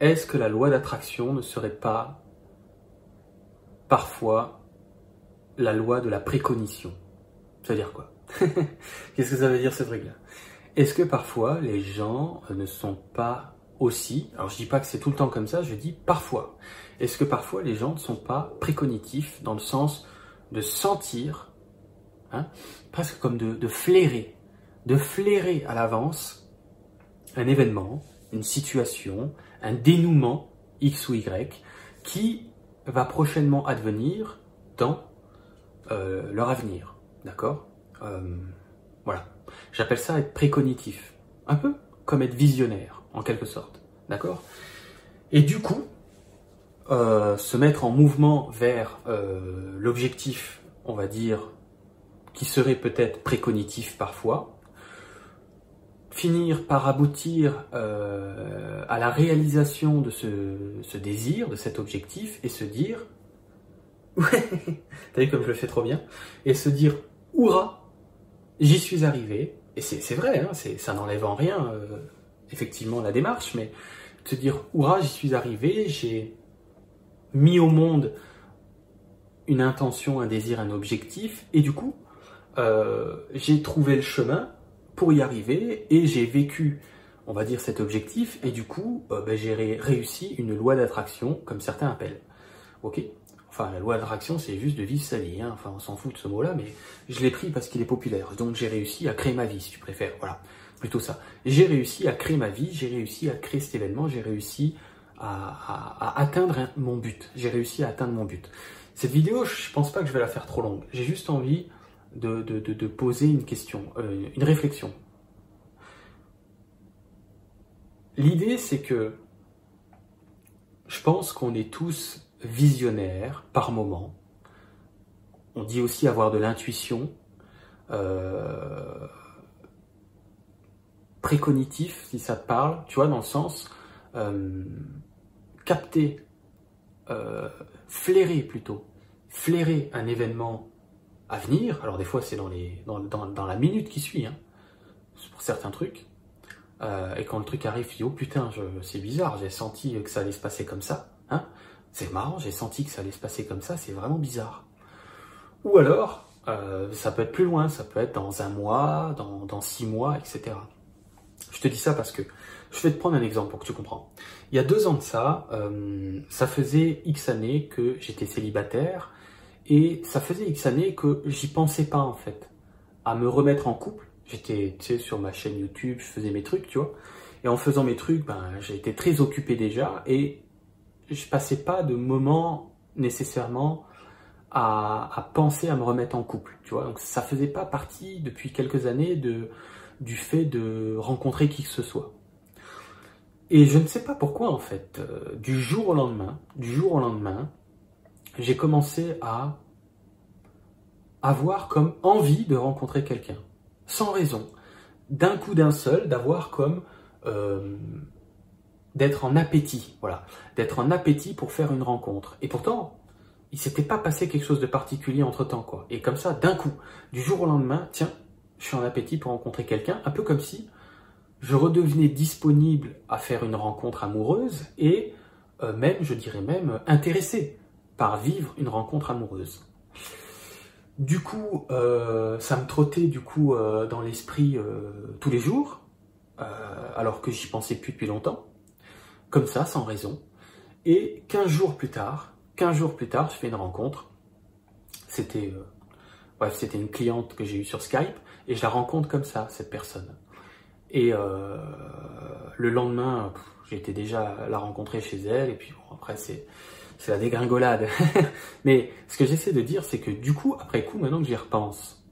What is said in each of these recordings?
est-ce que la loi d'attraction ne serait pas parfois la loi de la précognition? Ça veut dire quoi? Qu'est-ce que ça veut dire ce truc-là? Est-ce que parfois les gens ne sont pas aussi, alors je dis pas que c'est tout le temps comme ça, je dis parfois. Est-ce que parfois les gens ne sont pas précognitifs dans le sens de sentir, hein, presque comme de flairer, de flairer à l'avance un événement, situation, un dénouement X ou Y qui va prochainement advenir dans euh, leur avenir. D'accord? Euh, Voilà. J'appelle ça être précognitif. Un peu comme être visionnaire, en quelque sorte. D'accord? Et du coup, euh, se mettre en mouvement vers l'objectif, on va dire, qui serait peut-être précognitif parfois, finir par aboutir euh, à la réalisation de ce, désir, de cet objectif, et se dire, ouais, t'as vu comme je le fais trop bien, et se dire, hurrah, j'y suis arrivé, et c'est vrai, hein, ça n'enlève en rien, euh, effectivement, la démarche, mais se dire, hurrah, j'y suis arrivé, j'ai mis au monde une intention, un désir, un objectif, et du coup, euh, j'ai trouvé le chemin, pour y arriver et j'ai vécu, on va dire, cet objectif et du coup, euh, ben, j'ai réussi une loi d'attraction, comme certains appellent. Ok? Enfin, la loi d'attraction, c'est juste de vivre sa vie. Hein. Enfin, on s'en fout de ce mot-là, mais je l'ai pris parce qu'il est populaire. Donc, j'ai réussi à créer ma vie, si tu préfères. Voilà, plutôt ça. J'ai réussi à créer ma vie, j'ai réussi à créer cet événement, j'ai réussi à, atteindre mon but. J'ai réussi à atteindre mon but. Cette vidéo, je pense pas que je vais la faire trop longue. J'ai juste envie de, poser une question, euh, une réflexion. L'idée, c'est que je pense qu'on est tous visionnaires par moment. On dit aussi avoir de l'intuition, euh, précognitif, si ça te parle, tu vois, dans le sens euh, capter, euh, flairer plutôt, flairer un événement à venir. Alors des fois c'est dans, dans, dans, la minute qui suit, hein, pour certains trucs. Euh, et quand le truc arrive, je dis oh putain, c'est bizarre, j'ai senti que ça allait se passer comme ça. Hein c'est marrant, j'ai senti que ça allait se passer comme ça, c'est vraiment bizarre. Ou alors, euh, ça peut être plus loin, ça peut être dans un mois, dans, dans six mois, etc. Je te dis ça parce que je vais te prendre un exemple pour que tu comprends. Il y a deux ans de ça, euh, ça faisait X années que j'étais célibataire et ça faisait X années que j'y pensais pas en fait, à me remettre en couple. J'étais sur ma chaîne YouTube, je faisais mes trucs, tu vois. Et en faisant mes trucs, ben, j'étais très occupé déjà et je passais pas de moment nécessairement à, penser à me remettre en couple, tu vois. Donc ça faisait pas partie depuis quelques années de, du fait de rencontrer qui que ce soit. Et je ne sais pas pourquoi en fait, euh, du jour au lendemain, du jour au lendemain, j'ai commencé à avoir comme envie de rencontrer quelqu'un, sans raison, d'un coup d'un seul, d'avoir comme euh, d'être en appétit, voilà, d'être en appétit pour faire une rencontre. Et pourtant, il s'était pas passé quelque chose de particulier entre temps, quoi. Et comme ça, d'un coup, du jour au lendemain, tiens, je suis en appétit pour rencontrer quelqu'un, un peu comme si je redevenais disponible à faire une rencontre amoureuse et euh, même, je dirais même, intéressé par vivre une rencontre amoureuse. Du coup, euh, ça me trottait du coup euh, dans l'esprit euh, tous les jours, alors que j'y pensais plus depuis longtemps, comme ça, sans raison. Et 15 jours plus tard, 15 jours plus tard, je fais une rencontre. C'était, bref, c'était une cliente que j'ai eue sur Skype et je la rencontre comme ça, cette personne. Et le lendemain, j'étais déjà la rencontrer chez elle et puis après c'est c'est la dégringolade. Mais ce que j'essaie de dire, c'est que du coup, après coup, maintenant que j'y repense,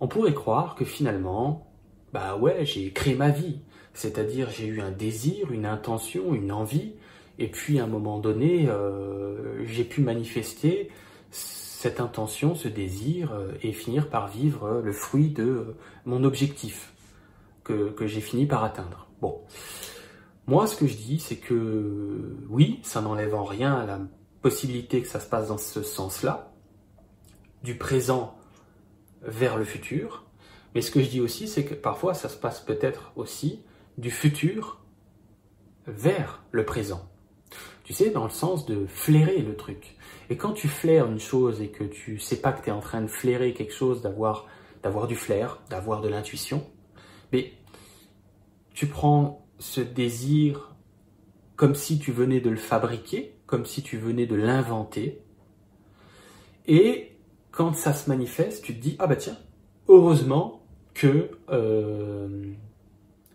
on pourrait croire que finalement, bah ouais, j'ai créé ma vie. C'est-à-dire, j'ai eu un désir, une intention, une envie, et puis à un moment donné, euh, j'ai pu manifester cette intention, ce désir, euh, et finir par vivre le fruit de mon objectif que, que j'ai fini par atteindre. Bon. Moi, ce que je dis, c'est que oui, ça n'enlève en rien la possibilité que ça se passe dans ce sens-là, du présent vers le futur. Mais ce que je dis aussi, c'est que parfois, ça se passe peut-être aussi du futur vers le présent. Tu sais, dans le sens de flairer le truc. Et quand tu flaires une chose et que tu sais pas que tu es en train de flairer quelque chose, d'avoir d'avoir du flair, d'avoir de l'intuition, mais tu prends ce désir comme si tu venais de le fabriquer, comme si tu venais de l'inventer, et quand ça se manifeste, tu te dis ah bah tiens, heureusement que euh,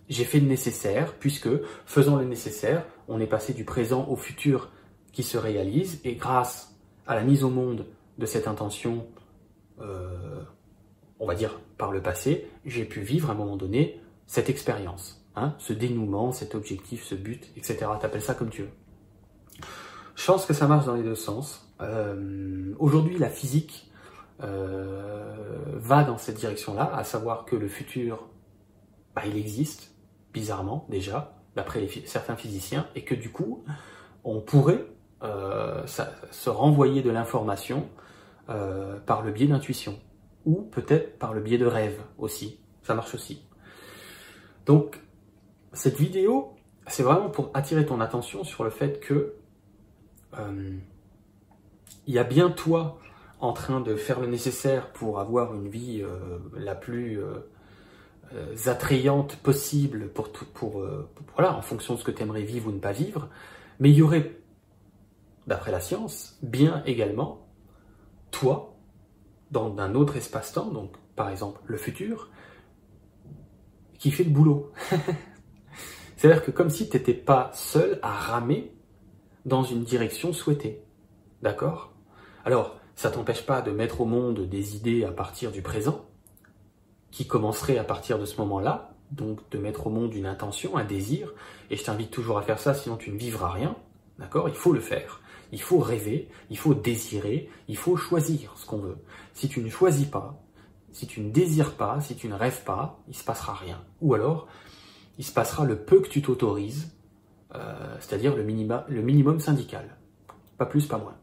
j'ai fait le nécessaire, puisque faisant le nécessaire, on est passé du présent au futur qui se réalise, et grâce à la mise au monde de cette intention, euh, on va dire par le passé, j'ai pu vivre à un moment donné cette expérience, hein, ce dénouement, cet objectif, ce but, etc. T'appelles ça comme tu veux. Je pense que ça marche dans les deux sens. Euh, aujourd'hui, la physique euh, va dans cette direction-là, à savoir que le futur, bah, il existe, bizarrement déjà, d'après certains physiciens, et que du coup, on pourrait euh, se renvoyer de l'information par le biais d'intuition, ou peut-être par le biais de rêve aussi, ça marche aussi. Donc, cette vidéo, c'est vraiment pour attirer ton attention sur le fait que euh, il y a bien toi en train de faire le nécessaire pour avoir une vie la plus euh, euh, voilà, en fonction de ce que tu aimerais vivre ou ne pas vivre, mais il y aurait, d'après la science, bien également toi, dans un autre espace-temps, donc par exemple le futur, qui fait le boulot. C'est-à-dire que comme si tu n'étais pas seul à ramer dans une direction souhaitée. D'accord? Alors, ça t'empêche pas de mettre au monde des idées à partir du présent, qui commencerait à partir de ce moment-là, donc de mettre au monde une intention, un désir, et je t'invite toujours à faire ça, sinon tu ne vivras rien, d'accord? Il faut le faire. Il faut rêver, il faut désirer, il faut choisir ce qu'on veut. Si tu ne choisis pas, si tu ne désires pas, si tu ne rêves pas, il se passera rien. Ou alors, il se passera le peu que tu t'autorises, euh, c'est-à-dire le, minimum syndical. Pas plus, pas moins.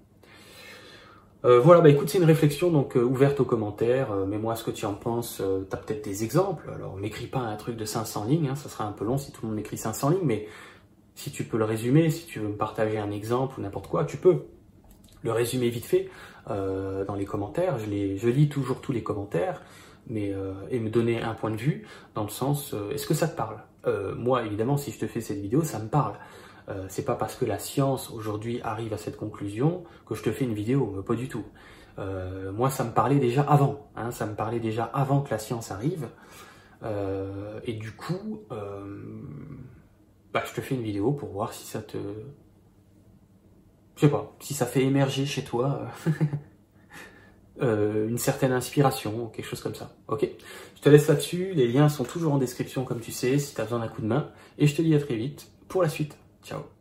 Euh, voilà, bah écoute, c'est une réflexion donc euh, ouverte aux commentaires. Mets-moi ce que tu en penses. tu as peut-être des exemples. Alors, m'écris pas un truc de 500 lignes, hein, ça sera un peu long si tout le monde m'écrit 500 lignes, mais si tu peux le résumer, si tu veux me partager un exemple ou n'importe quoi, tu peux. Le résumer vite fait dans les commentaires. Je, je lis toujours tous les commentaires, mais et me donner un point de vue dans le sens, est-ce que ça te parle? Moi, évidemment, si je te fais cette vidéo, ça me parle. Euh, c'est pas parce que la science aujourd'hui arrive à cette conclusion que je te fais une vidéo, pas du tout. Euh, moi, ça me parlait déjà avant, hein, ça me parlait déjà avant que la science arrive. Euh, et du coup, bah, je te fais une vidéo pour voir si ça te, je sais pas, si ça fait émerger chez toi une certaine inspiration, quelque chose comme ça. Ok Je te laisse là-dessus. Les liens sont toujours en description, comme tu sais, si tu as besoin d'un coup de main. Et je te dis à très vite pour la suite. Ciao